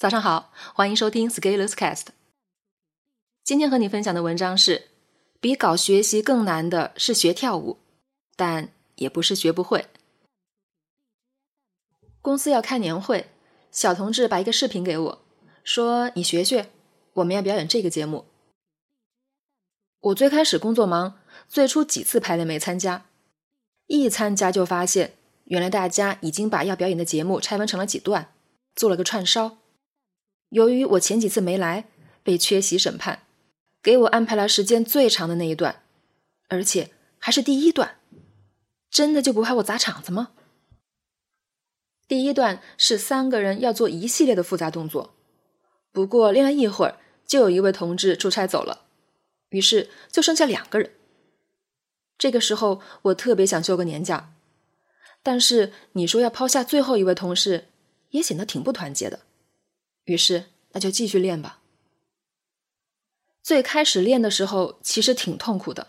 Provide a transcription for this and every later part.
早上好，欢迎收听 Scalers Cast。今天和你分享的文章是：比搞学习更难的是学跳舞，但也不是学不会。公司要开年会，小同志把一个视频给我，说：“你学学，我们要表演这个节目。”我最开始工作忙，最初几次排练没参加，一参加就发现，原来大家已经把要表演的节目拆分成了几段，做了个串烧。由于我前几次没来，被缺席审判，给我安排了时间最长的那一段，而且还是第一段，真的就不怕我砸场子吗？第一段是三个人要做一系列的复杂动作，不过练了一会儿，就有一位同志出差走了，于是就剩下两个人。这个时候我特别想休个年假，但是你说要抛下最后一位同事，也显得挺不团结的。于是，那就继续练吧。最开始练的时候，其实挺痛苦的。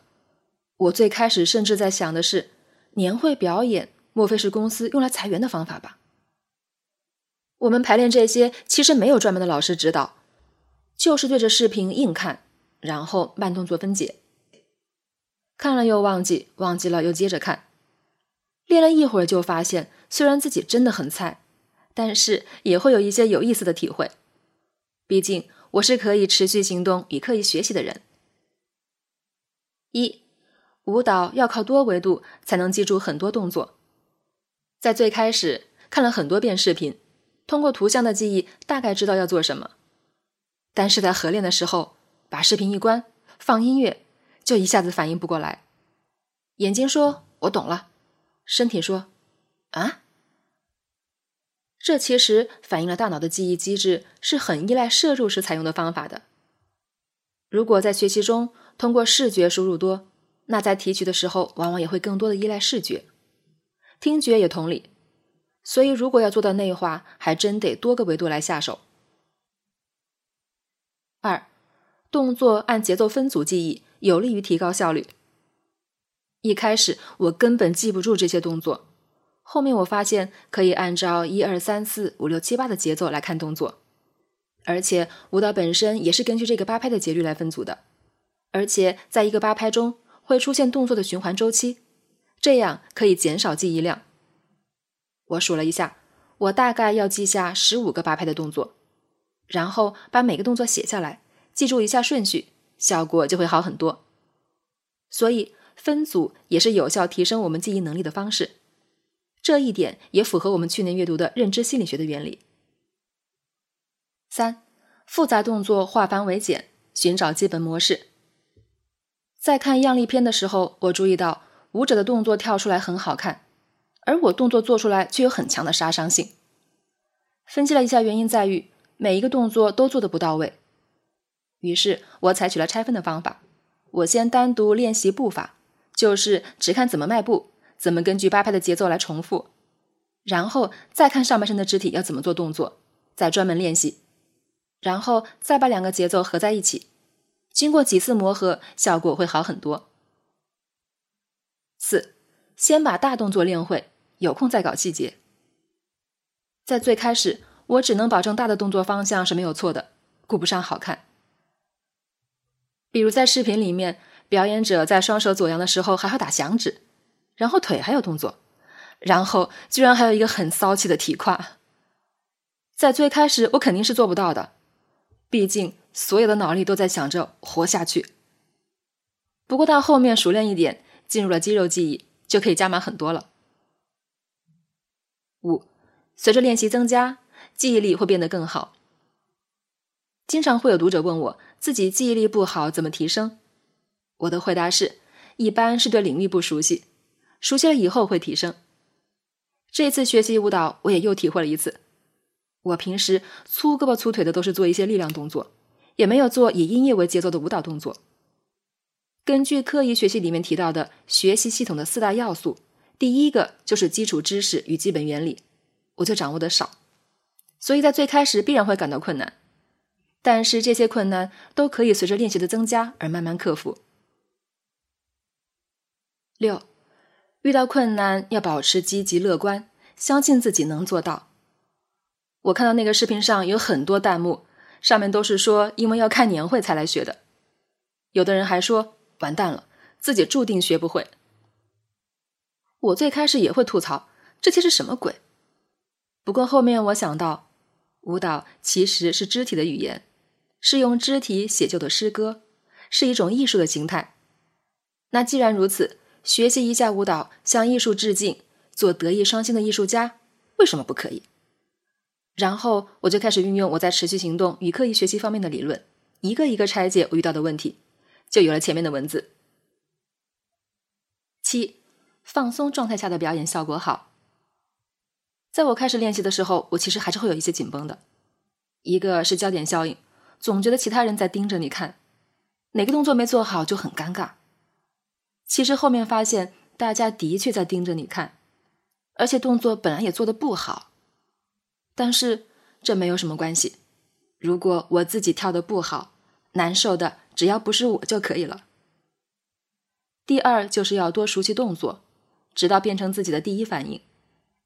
我最开始甚至在想的是，年会表演莫非是公司用来裁员的方法吧？我们排练这些，其实没有专门的老师指导，就是对着视频硬看，然后慢动作分解，看了又忘记，忘记了又接着看。练了一会儿，就发现虽然自己真的很菜。但是也会有一些有意思的体会，毕竟我是可以持续行动与刻意学习的人。一，舞蹈要靠多维度才能记住很多动作。在最开始看了很多遍视频，通过图像的记忆大概知道要做什么，但是在合练的时候，把视频一关，放音乐，就一下子反应不过来。眼睛说“我懂了”，身体说“啊”。这其实反映了大脑的记忆机制是很依赖摄入时采用的方法的。如果在学习中通过视觉输入多，那在提取的时候往往也会更多的依赖视觉。听觉也同理。所以如果要做到内化，还真得多个维度来下手。二，动作按节奏分组记忆，有利于提高效率。一开始我根本记不住这些动作。后面我发现可以按照一二三四五六七八的节奏来看动作，而且舞蹈本身也是根据这个八拍的节律来分组的，而且在一个八拍中会出现动作的循环周期，这样可以减少记忆量。我数了一下，我大概要记下十五个八拍的动作，然后把每个动作写下来，记住一下顺序，效果就会好很多。所以分组也是有效提升我们记忆能力的方式。这一点也符合我们去年阅读的认知心理学的原理。三，复杂动作化繁为简，寻找基本模式。在看样例片的时候，我注意到舞者的动作跳出来很好看，而我动作做出来却有很强的杀伤性。分析了一下原因，在于每一个动作都做的不到位。于是我采取了拆分的方法，我先单独练习步法，就是只看怎么迈步。怎么根据八拍的节奏来重复，然后再看上半身的肢体要怎么做动作，再专门练习，然后再把两个节奏合在一起，经过几次磨合，效果会好很多。四，先把大动作练会，有空再搞细节。在最开始，我只能保证大的动作方向是没有错的，顾不上好看。比如在视频里面，表演者在双手左扬的时候，还要打响指。然后腿还有动作，然后居然还有一个很骚气的提胯，在最开始我肯定是做不到的，毕竟所有的脑力都在想着活下去。不过到后面熟练一点，进入了肌肉记忆，就可以加码很多了。五，随着练习增加，记忆力会变得更好。经常会有读者问我，自己记忆力不好怎么提升？我的回答是，一般是对领域不熟悉。熟悉了以后会提升。这次学习舞蹈，我也又体会了一次。我平时粗胳膊粗腿的都是做一些力量动作，也没有做以音乐为节奏的舞蹈动作。根据刻意学习里面提到的学习系统的四大要素，第一个就是基础知识与基本原理，我就掌握的少，所以在最开始必然会感到困难。但是这些困难都可以随着练习的增加而慢慢克服。六。遇到困难要保持积极乐观，相信自己能做到。我看到那个视频上有很多弹幕，上面都是说因为要看年会才来学的，有的人还说完蛋了，自己注定学不会。我最开始也会吐槽这些是什么鬼，不过后面我想到，舞蹈其实是肢体的语言，是用肢体写就的诗歌，是一种艺术的形态。那既然如此，学习一下舞蹈，向艺术致敬，做德艺双馨的艺术家，为什么不可以？然后我就开始运用我在持续行动与刻意学习方面的理论，一个一个拆解我遇到的问题，就有了前面的文字。七。放松状态下的表演效果好。在我开始练习的时候，我其实还是会有一些紧绷的。一个是焦点效应，总觉得其他人在盯着你看，哪个动作没做好就很尴尬。其实后面发现，大家的确在盯着你看，而且动作本来也做的不好。但是这没有什么关系，如果我自己跳的不好，难受的只要不是我就可以了。第二就是要多熟悉动作。直到变成自己的第一反应，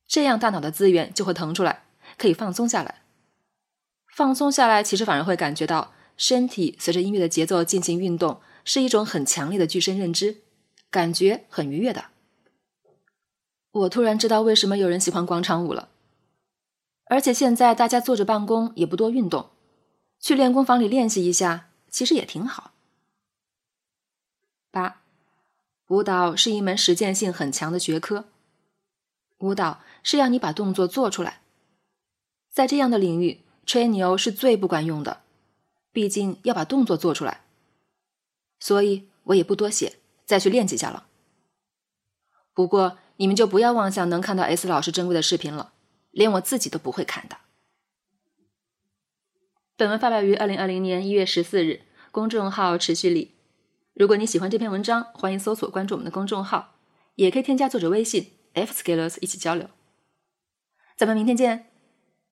这样大脑的资源就会腾出来，可以放松下来。放松下来，其实反而会感觉到身体随着音乐的节奏进行运动，是一种很强烈的具身认知，感觉很愉悦的。我突然知道为什么有人喜欢广场舞了。而且现在大家坐着办公也不多运动，去练功房里练习一下，其实也挺好。八。舞蹈是一门实践性很强的学科，舞蹈是要你把动作做出来。在这样的领域，吹牛是最不管用的，毕竟要把动作做出来。所以我也不多写，再去练几下了。不过你们就不要妄想能看到 S 老师珍贵的视频了，连我自己都不会看的。本文发表于二零二零年一月十四日，公众号持续力。如果你喜欢这篇文章，欢迎搜索关注我们的公众号，也可以添加作者微信 f scalers 一起交流。咱们明天见。